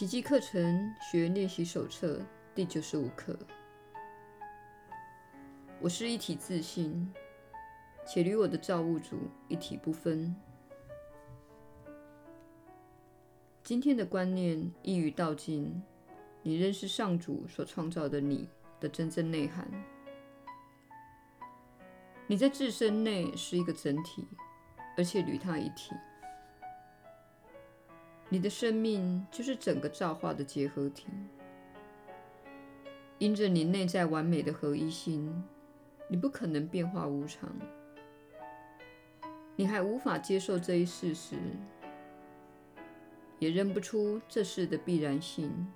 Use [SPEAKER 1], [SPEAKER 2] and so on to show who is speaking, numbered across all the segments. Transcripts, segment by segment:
[SPEAKER 1] 奇迹课程学练习手册第九十五课。我是一体自信，且与我的造物主一体不分。今天的观念一语道尽，你认识上主所创造的你的真正内涵。你在自身内是一个整体，而且与他一体。你的生命就是整个造化的结合体。因着你内在完美的合一心，你不可能变化无常。你还无法接受这一事实，也认不出这事的必然性，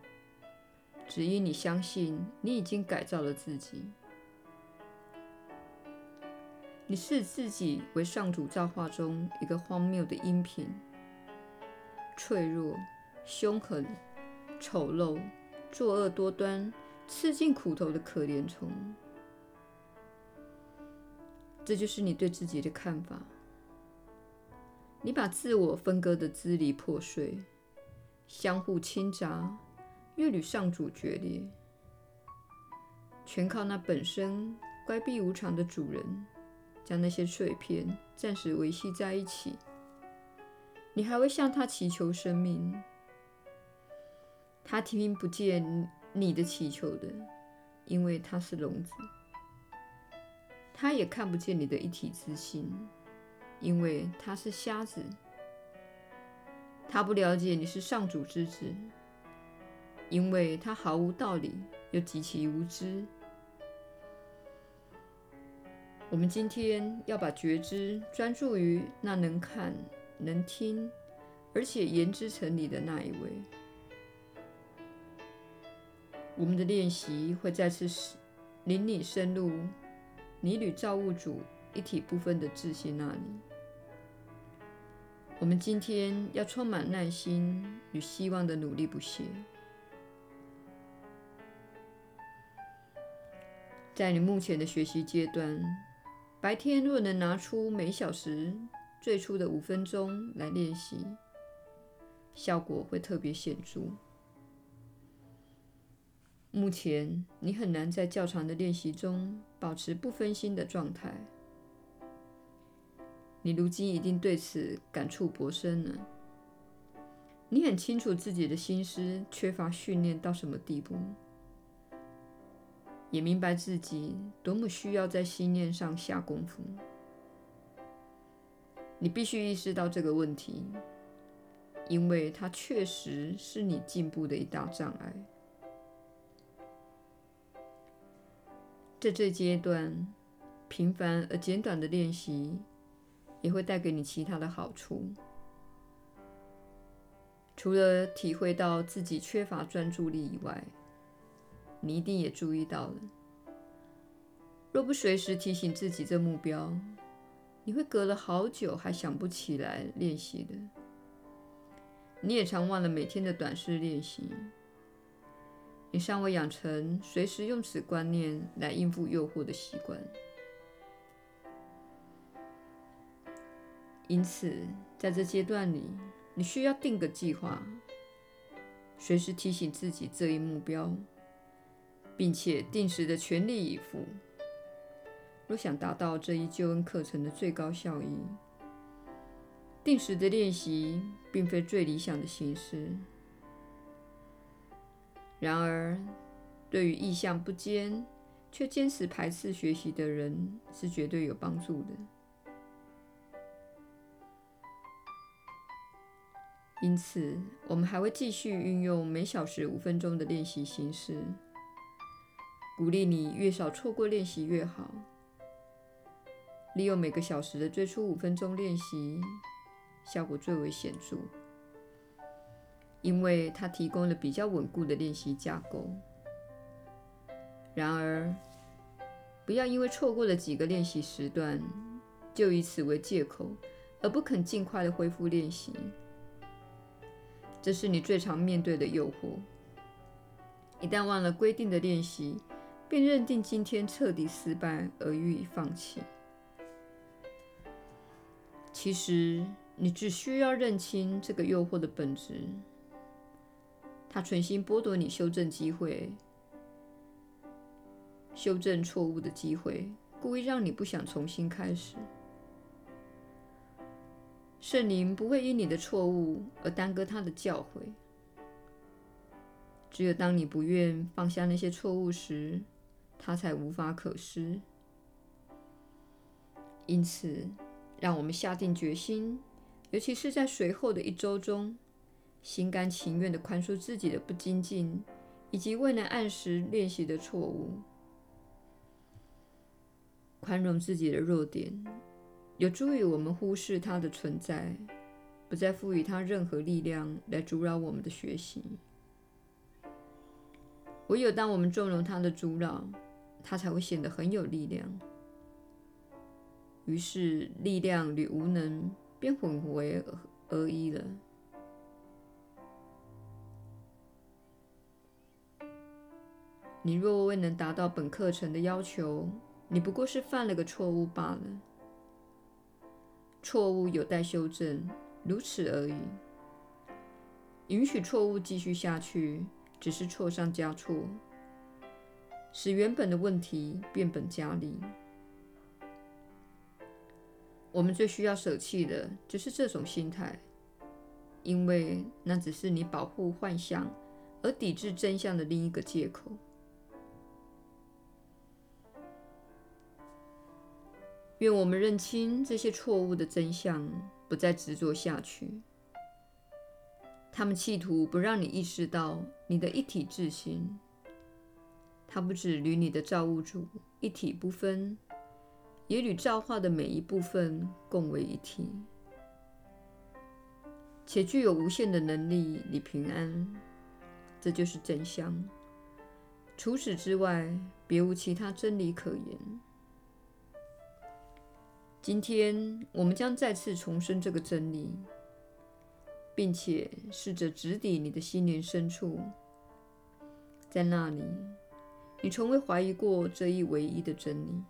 [SPEAKER 1] 只因你相信你已经改造了自己。你视自己为上主造化中一个荒谬的音频。脆弱、凶狠、丑陋、作恶多端、吃尽苦头的可怜虫，这就是你对自己的看法。你把自我分割得支离破碎，相互倾轧，越与上主决裂，全靠那本身乖僻无常的主人，将那些碎片暂时维系在一起。你还会向他祈求生命，他听不见你的祈求的，因为他是聋子；他也看不见你的一体之心，因为他是瞎子。他不了解你是上主之子，因为他毫无道理又极其无知。我们今天要把觉知专注于那能看。能听，而且言之成理的那一位，我们的练习会再次领你深入你与造物主一体不分的自信那里。我们今天要充满耐心与希望的努力不懈。在你目前的学习阶段，白天若能拿出每小时。最初的五分钟来练习，效果会特别显著。目前你很难在较长的练习中保持不分心的状态，你如今一定对此感触颇深了。你很清楚自己的心思缺乏训练到什么地步，也明白自己多么需要在心念上下功夫。你必须意识到这个问题，因为它确实是你进步的一大障碍。在这阶段，平凡而简短的练习也会带给你其他的好处。除了体会到自己缺乏专注力以外，你一定也注意到了，若不随时提醒自己这目标，你会隔了好久还想不起来练习的。你也常忘了每天的短式练习。你尚未养成随时用此观念来应付诱惑的习惯。因此，在这阶段里，你需要定个计划，随时提醒自己这一目标，并且定时的全力以赴。若想达到这一救恩课程的最高效益，定时的练习并非最理想的形式。然而，对于意向不坚却坚持排斥学习的人，是绝对有帮助的。因此，我们还会继续运用每小时五分钟的练习形式，鼓励你越少错过练习越好。利用每个小时的最初五分钟练习，效果最为显著，因为它提供了比较稳固的练习架构。然而，不要因为错过了几个练习时段，就以此为借口而不肯尽快的恢复练习。这是你最常面对的诱惑。一旦忘了规定的练习，便认定今天彻底失败而予以放弃。其实，你只需要认清这个诱惑的本质。他存心剥夺你修正机会、修正错误的机会，故意让你不想重新开始。圣灵不会因你的错误而耽搁他的教诲。只有当你不愿放下那些错误时，他才无法可施。因此，让我们下定决心，尤其是在随后的一周中，心甘情愿地宽恕自己的不精进，以及未能按时练习的错误。宽容自己的弱点，有助于我们忽视它的存在，不再赋予它任何力量来阻扰我们的学习。唯有当我们纵容它的阻扰，它才会显得很有力量。于是，力量与无能便混为而一了。你若未能达到本课程的要求，你不过是犯了个错误罢了。错误有待修正，如此而已。允许错误继续下去，只是错上加错，使原本的问题变本加厉。我们最需要舍弃的就是这种心态，因为那只是你保护幻象而抵制真相的另一个借口。愿我们认清这些错误的真相，不再执着下去。他们企图不让你意识到你的一体自心，它不止与你的造物主一体不分。也与造化的每一部分共为一体，且具有无限的能力与平安。这就是真相。除此之外，别无其他真理可言。今天，我们将再次重申这个真理，并且试着直抵你的心灵深处，在那里，你从未怀疑过这一唯一的真理。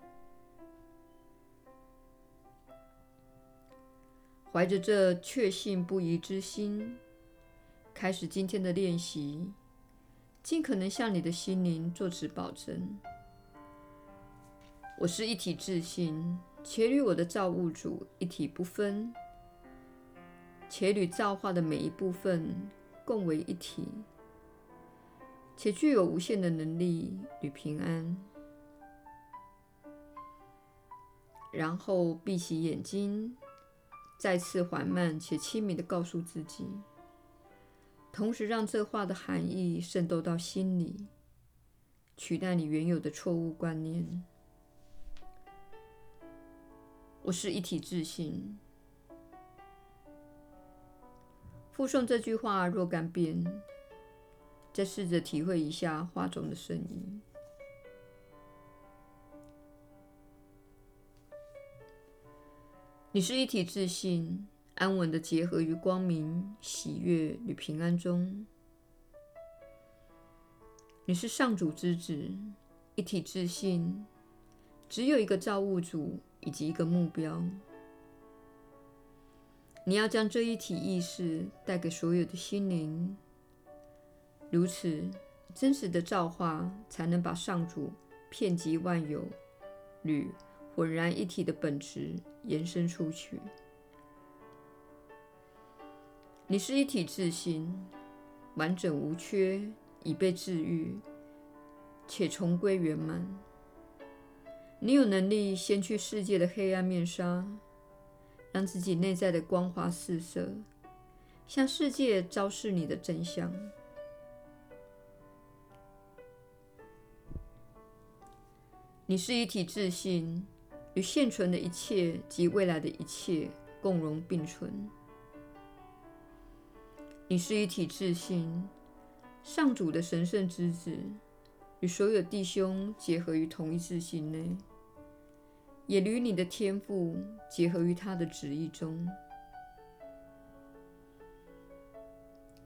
[SPEAKER 1] 怀着这确信不疑之心，开始今天的练习，尽可能向你的心灵做此保证：我是一体自信，且与我的造物主一体不分，且与造化的每一部分共为一体，且具有无限的能力与平安。然后闭起眼睛。再次缓慢且亲密地告诉自己，同时让这话的含义渗透到心里，取代你原有的错误观念。我是一体自信。附送这句话若干遍，再试着体会一下话中的声音。你是一体自信，安稳地结合于光明、喜悦与平安中。你是上主之子，一体自信，只有一个造物主以及一个目标。你要将这一体意识带给所有的心灵，如此真实的造化才能把上主遍及万有与浑然一体的本质延伸出去。你是一体自性，完整无缺，已被治愈，且重归圆满。你有能力掀去世界的黑暗面纱，让自己内在的光华四射，向世界昭示你的真相。你是一体自信。与现存的一切及未来的一切共荣并存。你是一体自性，上主的神圣之子，与所有弟兄结合于同一自性内，也与你的天赋结合于他的旨意中。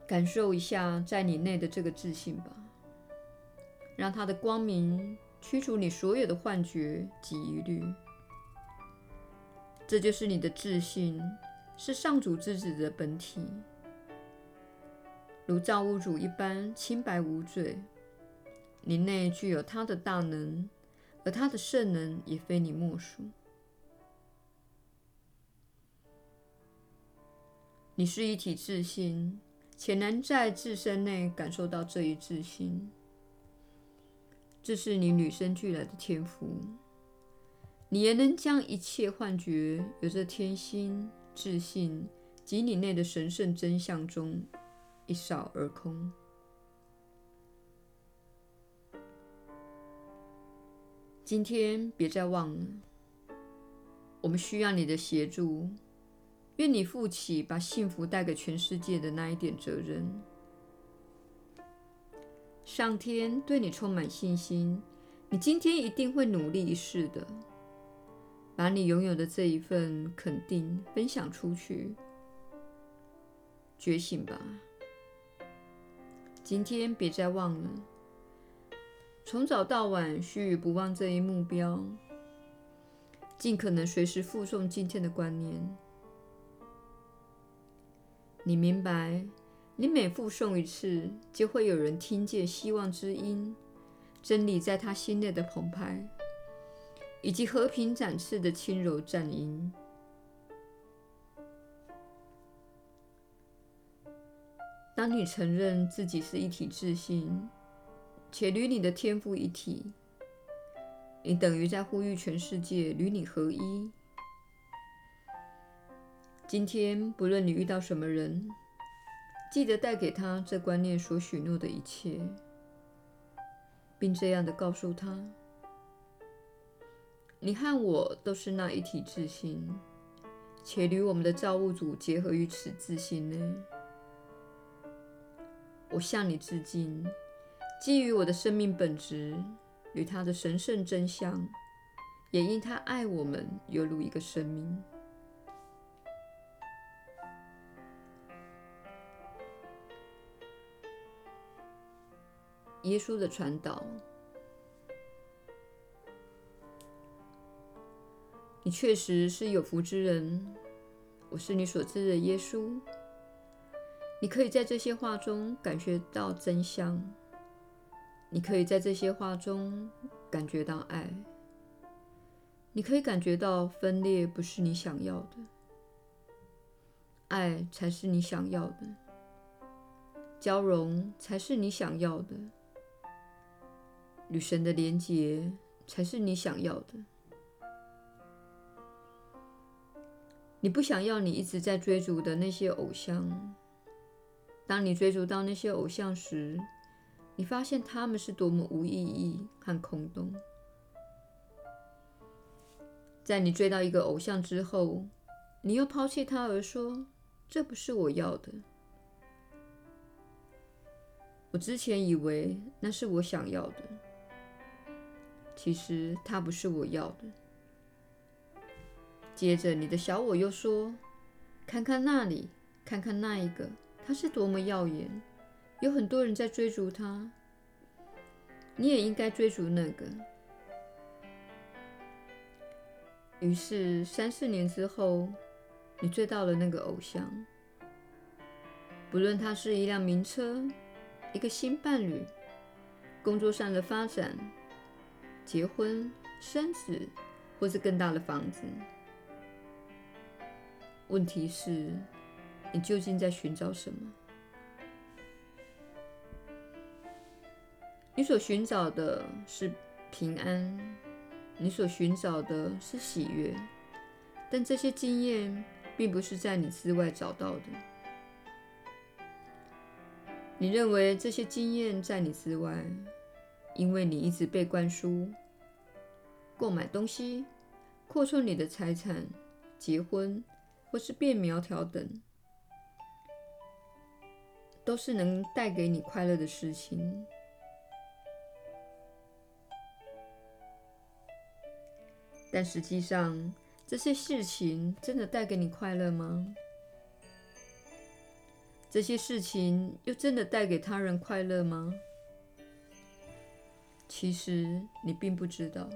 [SPEAKER 1] 感受一下在你内的这个自性吧，让他的光明驱除你所有的幻觉及疑虑。这就是你的自性，是上主之子的本体。如造物主一般清白无罪。你内具有他的大能，而他的圣能也非你莫属。你是一体自性，且能在自身内感受到这一自性。这是你与生俱来的天赋。你也能将一切幻觉由这天心、自信及你内的神圣真相中一扫而空。今天别再忘了，我们需要你的协助。愿你负起把幸福带给全世界的那一点责任。上天对你充满信心，你今天一定会努力一试的，把你拥有的这一份肯定分享出去。觉醒吧！今天别再忘了。从早到晚，须臾不忘这一目标，尽可能随时复诵今天的观念。你明白，你每复诵一次，就会有人听见希望之音，真理在他心内的澎湃，以及和平展翅的轻柔战音。当你承认自己是一体自信。且与你的天赋一体，你等于在呼吁全世界与你合一。今天，不论你遇到什么人，记得带给他这观念所许诺的一切，并这样的告诉他：你和我都是那一体自性，且与我们的造物主结合于此自性内。我向你致敬。基于我的生命本质与他的神圣真相，也因他爱我们，犹如一个生命。耶稣的传导，你确实是有福之人。我是你所知的耶稣。你可以在这些话中感觉到真相。你可以在这些话中感觉到爱，你可以感觉到分裂不是你想要的，爱才是你想要的，交融才是你想要的，与神的连结才是你想要的。你不想要你一直在追逐的那些偶像，当你追逐到那些偶像时，你发现他们是多么无意义和空洞。在你追到一个偶像之后，你又抛弃他而说：“这不是我要的。”我之前以为那是我想要的，其实他不是我要的。接着，你的小我又说：“看看那里，看看那一个，它是多么耀眼。”有很多人在追逐他，你也应该追逐那个。于是三四年之后，你追到了那个偶像。不论他是一辆名车、一个新伴侣、工作上的发展、结婚、生子，或是更大的房子。问题是，你究竟在寻找什么？你所寻找的是平安，你所寻找的是喜悦，但这些经验并不是在你之外找到的。你认为这些经验在你之外，因为你一直被灌输购买东西、扩充你的财产、结婚或是变苗条等，都是能带给你快乐的事情。但实际上，这些事情真的带给你快乐吗？这些事情又真的带给他人快乐吗？其实你并不知道。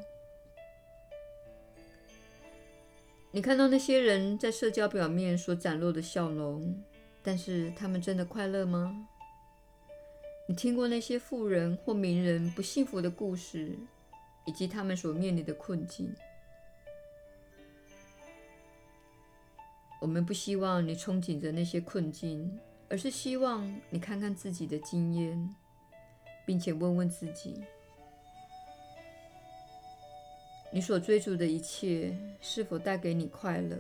[SPEAKER 1] 你看到那些人在社交表面所展露的笑容，但是他们真的快乐吗？你听过那些富人或名人不幸福的故事，以及他们所面临的困境。我们不希望你憧憬着那些困境，而是希望你看看自己的经验，并且问问自己：你所追逐的一切是否带给你快乐？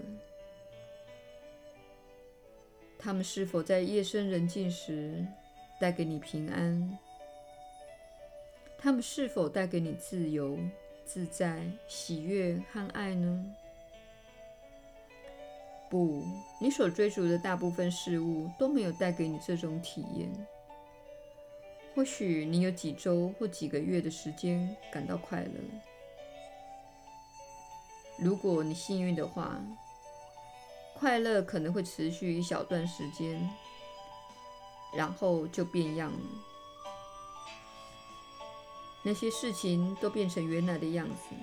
[SPEAKER 1] 他们是否在夜深人静时带给你平安？他们是否带给你自由、自在、喜悦和爱呢？不，你所追逐的大部分事物都没有带给你这种体验。或许你有几周或几个月的时间感到快乐，如果你幸运的话。快乐可能会持续一小段时间，然后就变样了。那些事情都变成原来的样子，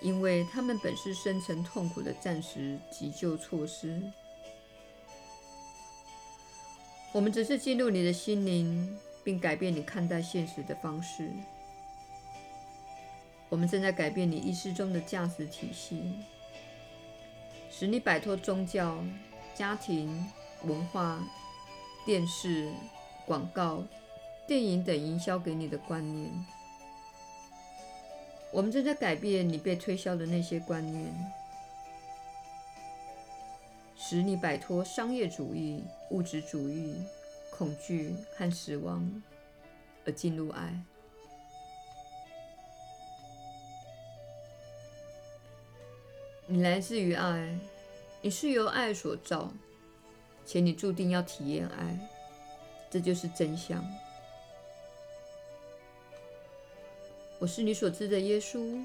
[SPEAKER 1] 因为它们本是深层痛苦的暂时急救措施。我们只是进入你的心灵，并改变你看待现实的方式。我们正在改变你意识中的价值体系。使你摆脱宗教、家庭、文化、电视、广告、电影等营销给你的观念。我们正在改变你被推销的那些观念，使你摆脱商业主义、物质主义、恐惧和死亡，而进入爱。你来自于爱，你是由爱所造，且你注定要体验爱，这就是真相。我是你所知的耶稣，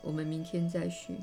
[SPEAKER 1] 我们明天再续。